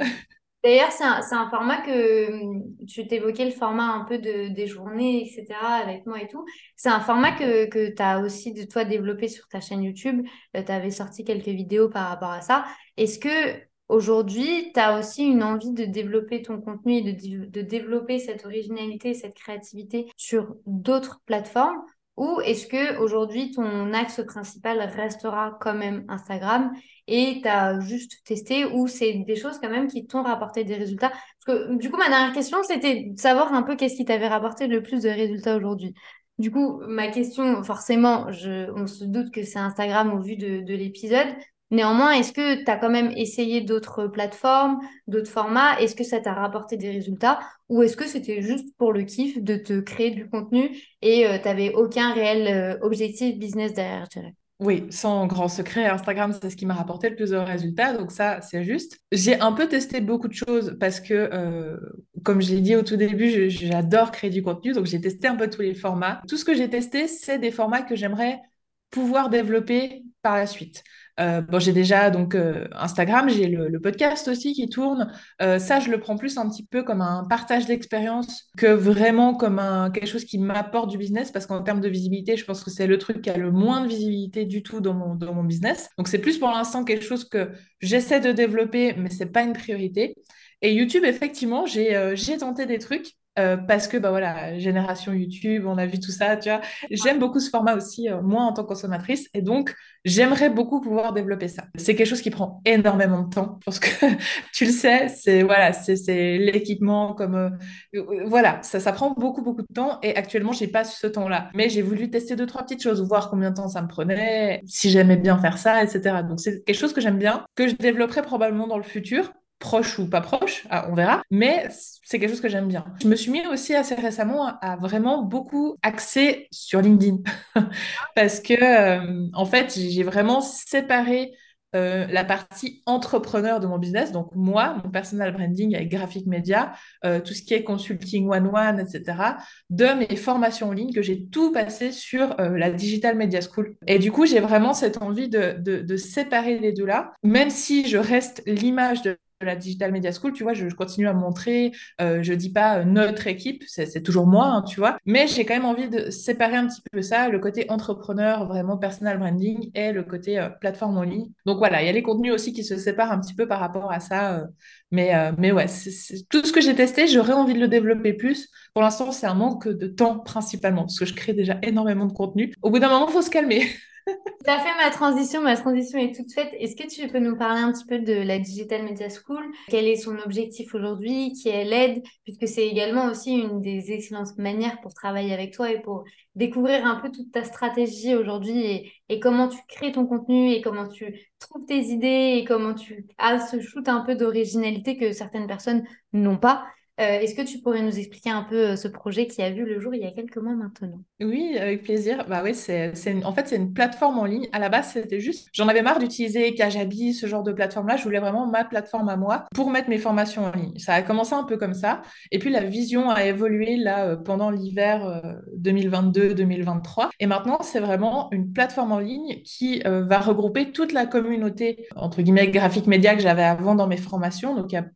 D'ailleurs, c'est un, un, format que hum, tu t'évoquais le format un peu de, des journées, etc., avec moi et tout. C'est un format que, que tu as aussi de toi développé sur ta chaîne YouTube. Euh, tu avais sorti quelques vidéos par rapport à ça. Est-ce que Aujourd'hui, tu as aussi une envie de développer ton contenu et de, développer cette originalité, cette créativité sur d'autres plateformes? Ou est-ce que aujourd'hui ton axe principal restera quand même Instagram et tu as juste testé ou c'est des choses quand même qui t'ont rapporté des résultats? Parce que du coup, ma dernière question, c'était de savoir un peu qu'est-ce qui t'avait rapporté le plus de résultats aujourd'hui. Du coup, ma question, forcément, on se doute que c'est Instagram au vu de l'épisode, Néanmoins, est-ce que tu as quand même essayé d'autres plateformes, d'autres formats? Est-ce que ça t'a rapporté des résultats? Ou est-ce que c'était juste pour le kiff de te créer du contenu et euh, tu n'avais aucun réel euh, objectif business derrière, oui, sans grand secret, Instagram, c'est ce qui m'a rapporté le plus de résultats, donc ça, c'est juste. J'ai un peu testé beaucoup de choses parce que, euh, comme je l'ai dit au tout début, j'adore créer du contenu, donc j'ai testé un peu tous les formats. Tout ce que j'ai testé, c'est des formats que j'aimerais pouvoir développer par la suite. Euh, bon, j'ai déjà donc euh, Instagram, j'ai le, podcast aussi qui tourne. Euh, ça, je le prends plus un petit peu comme un partage d'expérience que vraiment comme un, quelque chose qui m'apporte du business parce qu'en termes de visibilité, je pense que c'est le truc qui a le moins de visibilité du tout dans mon, business. Donc, c'est plus pour l'instant quelque chose que j'essaie de développer, mais c'est pas une priorité. Et YouTube, effectivement, j'ai tenté des trucs. Euh, parce que bah voilà, génération YouTube, on a vu tout ça, tu vois. J'aime beaucoup ce format aussi, euh, moi en tant que consommatrice, et donc j'aimerais beaucoup pouvoir développer ça. C'est quelque chose qui prend énormément de temps, parce que tu le sais, c'est voilà, c'est l'équipement comme euh, voilà, ça, ça prend beaucoup beaucoup de temps, et actuellement j'ai pas ce temps-là. Mais j'ai voulu tester deux trois petites choses, voir combien de temps ça me prenait, si j'aimais bien faire ça, etc. Donc c'est quelque chose que j'aime bien, que je développerai probablement dans le futur proche ou pas proche, ah, on verra, mais c'est quelque chose que j'aime bien. Je me suis mis aussi assez récemment à vraiment beaucoup axer sur LinkedIn parce que euh, en fait, j'ai vraiment séparé euh, la partie entrepreneur de mon business, donc moi, mon personal branding avec graphique média, euh, tout ce qui est consulting one-one, etc., de mes formations en ligne que j'ai tout passé sur la Digital Media School. Et du coup, j'ai vraiment cette envie de, de, de séparer les deux là, même si je reste l'image de la Digital Media School, tu vois, je, continue à montrer, euh, je dis pas euh, notre équipe, c'est toujours moi, hein, tu vois, mais j'ai quand même envie de séparer un petit peu ça, le côté entrepreneur, vraiment personal branding, et le côté euh, plateforme en ligne. Donc voilà, il y a les contenus aussi qui se séparent un petit peu par rapport à ça, euh, mais, mais ouais, tout ce que j'ai testé, j'aurais envie de le développer plus. Pour l'instant, c'est un manque de temps principalement, parce que je crée déjà énormément de contenu. Au bout d'un moment, il faut se calmer. Tu as fait ma transition, ma transition est toute faite. Est-ce que tu peux nous parler un petit peu de la Digital Media School? Quel est son objectif aujourd'hui? Qui est l'aide? Puisque c'est également aussi une des excellentes manières pour travailler avec toi et pour découvrir un peu toute ta stratégie aujourd'hui et, comment tu crées ton contenu et comment tu trouves tes idées et comment tu as ce shoot un peu d'originalité que certaines personnes n'ont pas. Euh, est-ce que tu pourrais nous expliquer un peu euh, ce projet qui a vu le jour il y a quelques mois maintenant? Oui, avec plaisir. Bah oui, c'est, en fait, c'est une plateforme en ligne. À la base, c'était juste, j'en avais marre d'utiliser Kajabi, ce genre de plateforme-là. Je voulais vraiment ma plateforme à moi pour mettre mes formations en ligne. Ça a commencé un peu comme ça. Et puis, la vision a évolué là euh, pendant l'hiver euh, 2022-2023. Et maintenant, c'est vraiment une plateforme en ligne qui va regrouper toute la communauté, entre guillemets, graphique média que j'avais avant dans mes formations. Donc, il y a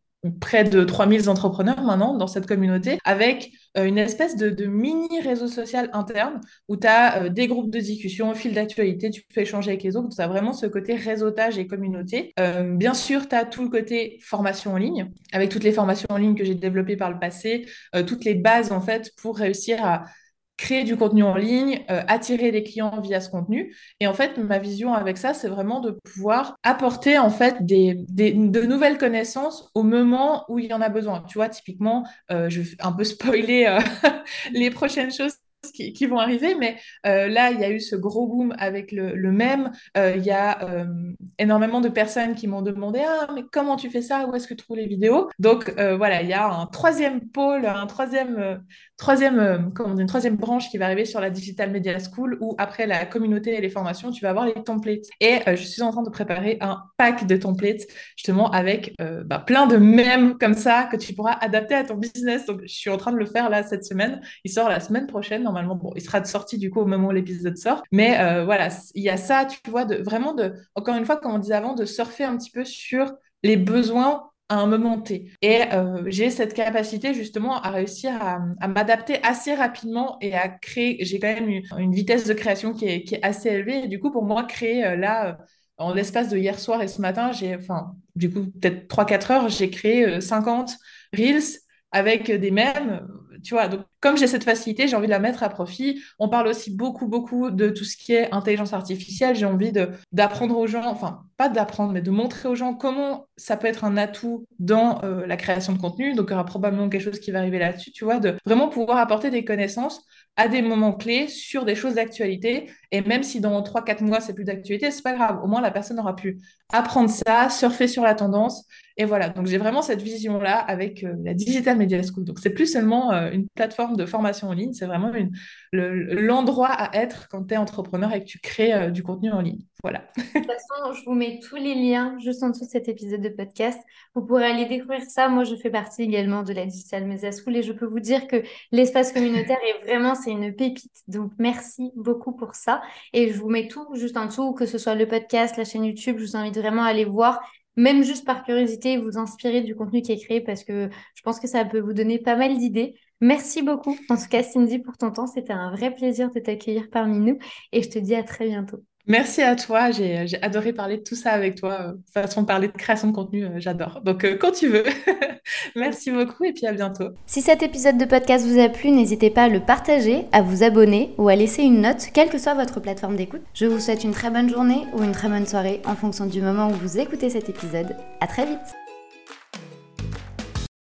près de 3000 entrepreneurs maintenant dans cette communauté, avec euh, une espèce de, de, mini réseau social interne où tu as euh, des groupes de discussion, fil d'actualité, tu peux échanger avec les autres, tu as vraiment ce côté réseautage et communauté. Euh, bien sûr, tu as tout le côté formation en ligne, avec toutes les formations en ligne que j'ai développées par le passé, toutes les bases en fait pour réussir à créer du contenu en ligne, euh, attirer des clients via ce contenu. Et en fait, ma vision avec ça, c'est vraiment de pouvoir apporter en fait de nouvelles connaissances au moment où il y en a besoin. Tu vois, typiquement, euh, je vais un peu spoiler euh, les prochaines choses qui, vont arriver, mais euh, là, il y a eu ce gros boom avec le, le même. Euh, il y a euh, énormément de personnes qui m'ont demandé Ah, mais comment tu fais ça? Où est-ce que tu trouves les vidéos? Donc voilà, il y a un troisième pôle, un troisième, troisième, comment dire, une troisième branche qui va arriver sur la Digital Media School où après la communauté et les formations, tu vas avoir les templates. Et je suis en train de préparer un pack de templates justement avec bah, plein de mèmes comme ça que tu pourras adapter à ton business. Donc je suis en train de le faire là cette semaine. Il sort la semaine prochaine normalement. Bon, il sera sorti du coup au moment où l'épisode sort. Mais euh, voilà, il y a ça, tu vois, de, vraiment de, encore une fois, comme on disait avant, de surfer un petit peu sur les besoins à un moment T. Et euh, j'ai cette capacité justement à réussir à, m'adapter assez rapidement et à créer. J'ai quand même une, vitesse de création qui est, qui est, assez élevée. Et du coup, pour moi, créer euh, là, en l'espace de hier soir et ce matin, j'ai, enfin, du coup, peut-être 3-4 heures, j'ai créé 50 Reels avec des mèmes, tu vois. Donc, comme j'ai cette facilité, j'ai envie de la mettre à profit. On parle aussi beaucoup, beaucoup de tout ce qui est intelligence artificielle. J'ai envie d'apprendre aux gens, enfin, pas d'apprendre, mais de montrer aux gens comment ça peut être un atout dans euh, la création de contenu. Donc, il y aura probablement quelque chose qui va arriver là-dessus, tu vois, de vraiment pouvoir apporter des connaissances à des moments clés sur des choses d'actualité. Et même si dans 3-4 mois, c'est plus d'actualité, c'est pas grave. Au moins, la personne aura pu apprendre ça, surfer sur la tendance. Et voilà. Donc, j'ai vraiment cette vision-là avec euh, la Digital Media School. Donc, c'est plus seulement euh, une plateforme de formation en ligne, c'est vraiment l'endroit à être quand tu es entrepreneur et que tu crées euh, du contenu en ligne. Voilà. De toute façon, je vous mets tous les liens juste en dessous de cet épisode de podcast. Vous pourrez aller découvrir ça. Moi, je fais partie également de la Digital Media School et je peux vous dire que l'espace communautaire est vraiment, c'est une pépite. Donc, merci beaucoup pour ça. Et je vous mets tout juste en dessous, que ce soit le podcast, la chaîne YouTube. Je vous invite vraiment à aller voir même juste par curiosité, vous inspirer du contenu qui est créé parce que je pense que ça peut vous donner pas mal d'idées. Merci beaucoup, en tout cas, Cindy, pour ton temps. C'était un vrai plaisir de t'accueillir parmi nous et je te dis à très bientôt. Merci à toi, j'ai, j'ai adoré parler de tout ça avec toi. De toute façon, parler de création de contenu, euh, j'adore. Donc, euh, quand tu veux. Merci beaucoup et puis à bientôt. Si cet épisode de podcast vous a plu, n'hésitez pas à le partager, à vous abonner ou à laisser une note, quelle que soit votre plateforme d'écoute. Je vous souhaite une très bonne journée ou une très bonne soirée en fonction du moment où vous écoutez cet épisode. À très vite